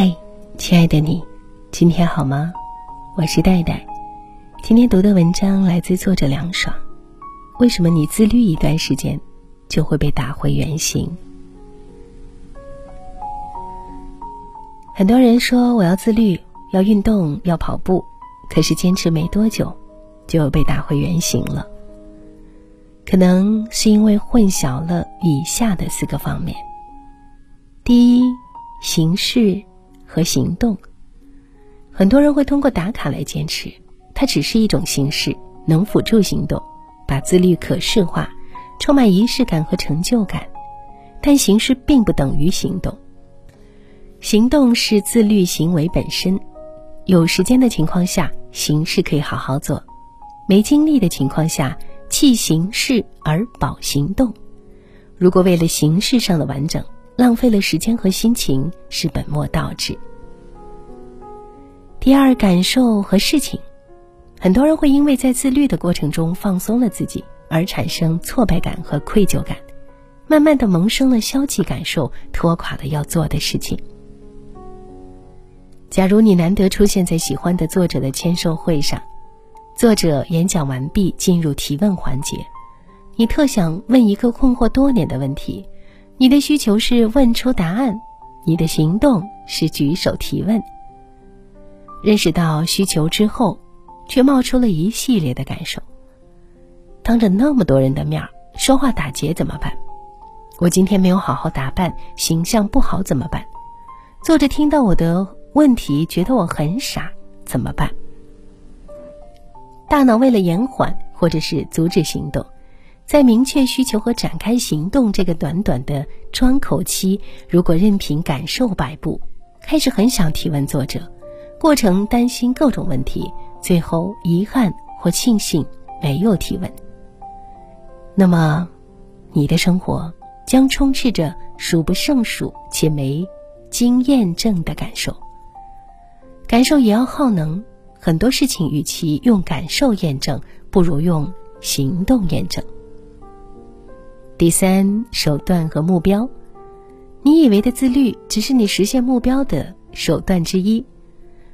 嗨，亲爱的你，今天好吗？我是戴戴。今天读的文章来自作者凉爽。为什么你自律一段时间，就会被打回原形？很多人说我要自律，要运动，要跑步，可是坚持没多久，就被打回原形了。可能是因为混淆了以下的四个方面：第一，形式。和行动，很多人会通过打卡来坚持，它只是一种形式，能辅助行动，把自律可视化，充满仪式感和成就感。但形式并不等于行动，行动是自律行为本身。有时间的情况下，形式可以好好做；没精力的情况下，弃形式而保行动。如果为了形式上的完整，浪费了时间和心情是本末倒置。第二，感受和事情，很多人会因为在自律的过程中放松了自己，而产生挫败感和愧疚感，慢慢的萌生了消极感受，拖垮了要做的事情。假如你难得出现在喜欢的作者的签售会上，作者演讲完毕，进入提问环节，你特想问一个困惑多年的问题。你的需求是问出答案，你的行动是举手提问。认识到需求之后，却冒出了一系列的感受。当着那么多人的面说话打结怎么办？我今天没有好好打扮，形象不好怎么办？作者听到我的问题，觉得我很傻，怎么办？大脑为了延缓或者是阻止行动。在明确需求和展开行动这个短短的窗口期，如果任凭感受摆布，开始很想提问作者，过程担心各种问题，最后遗憾或庆幸没有提问，那么，你的生活将充斥着数不胜数且没经验证的感受。感受也要耗能，很多事情与其用感受验证，不如用行动验证。第三，手段和目标。你以为的自律，只是你实现目标的手段之一。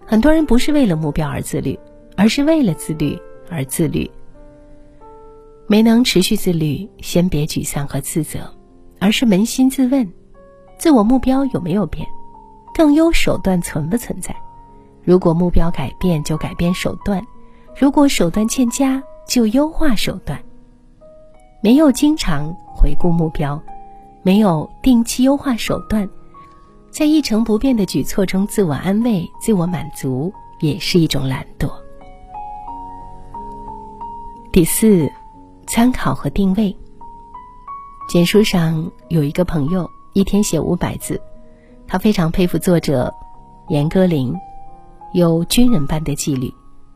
很多人不是为了目标而自律，而是为了自律而自律。没能持续自律，先别沮丧和自责，而是扪心自问：自我目标有没有变？更优手段存不存在？如果目标改变，就改变手段；如果手段欠佳，就优化手段。没有经常。回顾目标，没有定期优化手段，在一成不变的举措中自我安慰、自我满足，也是一种懒惰。第四，参考和定位。简书上有一个朋友，一天写五百字，他非常佩服作者严歌苓，有军人般的纪律，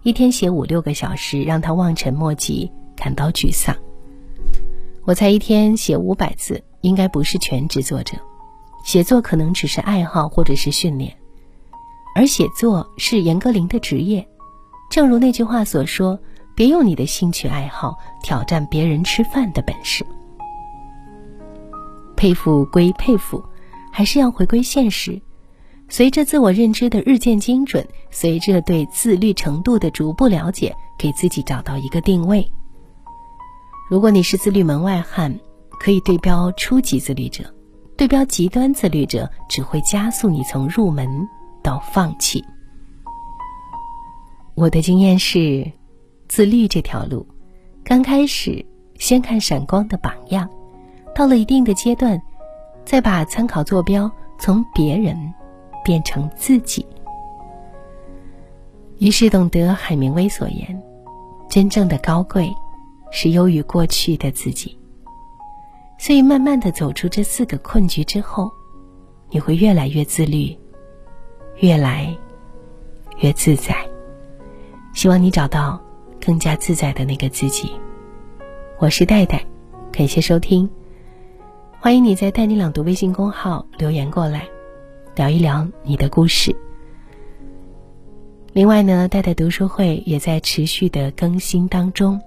一天写五六个小时，让他望尘莫及，感到沮丧。我才一天写五百字，应该不是全职作者，写作可能只是爱好或者是训练，而写作是严歌苓的职业。正如那句话所说：“别用你的兴趣爱好挑战别人吃饭的本事。”佩服归佩服，还是要回归现实。随着自我认知的日渐精准，随着对自律程度的逐步了解，给自己找到一个定位。如果你是自律门外汉，可以对标初级自律者；对标极端自律者，只会加速你从入门到放弃。我的经验是，自律这条路，刚开始先看闪光的榜样，到了一定的阶段，再把参考坐标从别人变成自己。于是懂得海明威所言：真正的高贵。是优于过去的自己，所以慢慢的走出这四个困局之后，你会越来越自律，越来越自在。希望你找到更加自在的那个自己。我是戴戴，感谢收听，欢迎你在“带你朗读”微信公号留言过来，聊一聊你的故事。另外呢，戴戴读书会也在持续的更新当中。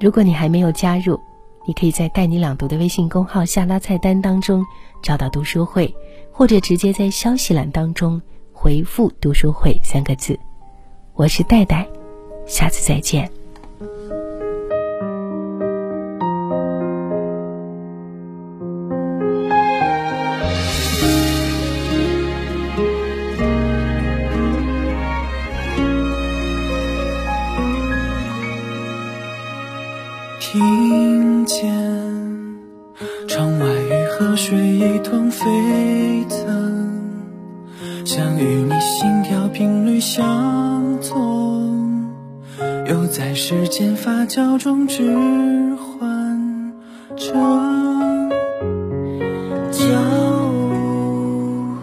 如果你还没有加入，你可以在“带你朗读”的微信公号下拉菜单当中找到读书会，或者直接在消息栏当中回复“读书会”三个字。我是戴戴，下次再见。听见窗外雨和水一同沸腾，想与你心跳频率相同，又在时间发酵中置换着旧物，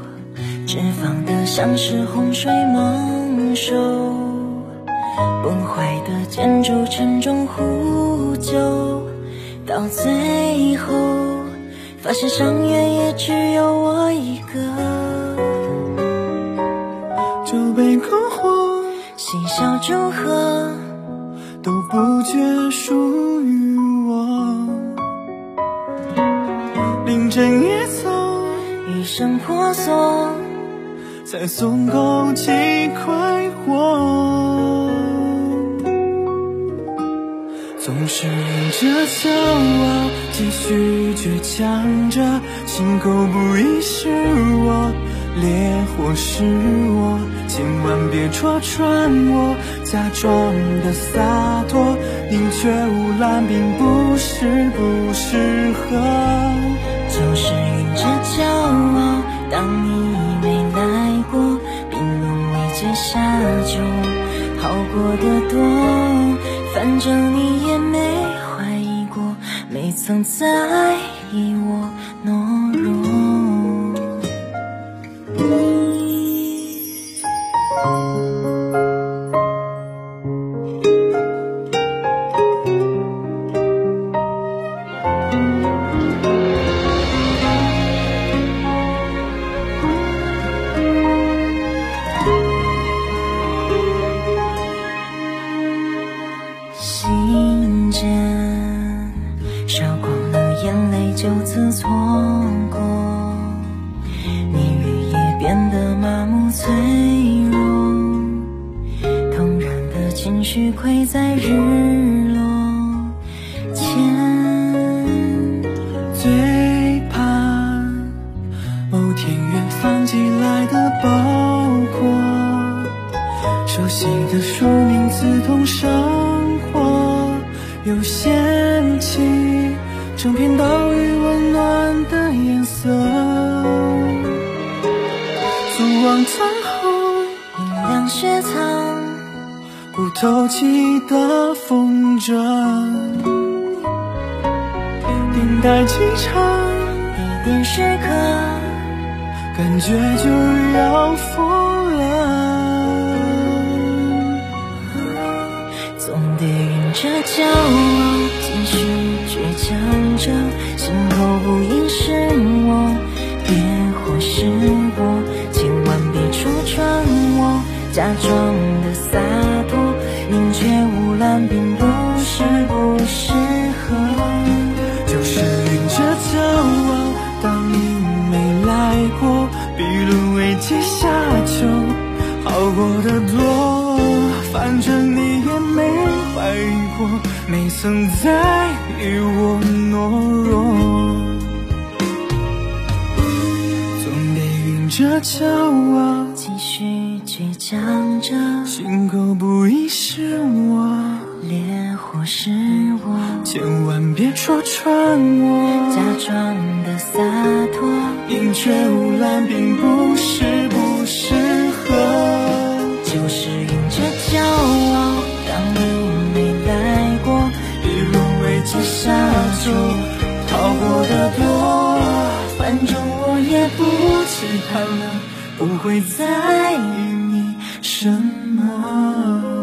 绽放的像是洪水猛兽，崩坏的建筑沉重呼救，到最后发现伤员也只有我一个，酒杯篝火嬉笑祝贺，都不觉属于我，凌晨夜走。余生婆娑，才松口气快活。总是迎着骄傲，继续倔强着，心口不一是我，烈火是我，千万别戳穿我，假装的洒脱，宁缺毋滥，并不是不适合。就是晕着骄傲。当你没来过，冰冷未接下酒，好过得多。反正你也没怀疑过，没曾在意我懦弱。然的情绪溃在日落前。最怕某天远方寄来的包裹，熟悉的书名刺痛生活，又掀起整片岛屿温暖的颜色。昨晚餐后，明亮雪藏，不透气的风筝，等待机场。一点时刻。感觉就要疯了。总得晕着骄傲，继续倔强着，心口不应是我，烈火是我，千万别戳穿我，假装的洒，毋滥，并不是不适合。就是晕着骄傲，当你没来过，比沦为阶下囚，好过的多。反正你也没怀疑过，没曾在意我懦弱。总得晕着骄傲，继续倔强着，心口不一是我，是我，千万别戳穿我。假装的洒脱。宁缺毋滥，并不是不适合。就是晕着骄傲，当你没来过，比沦为接下囚，好过的多。反正我也不期盼了，不会在意你什么。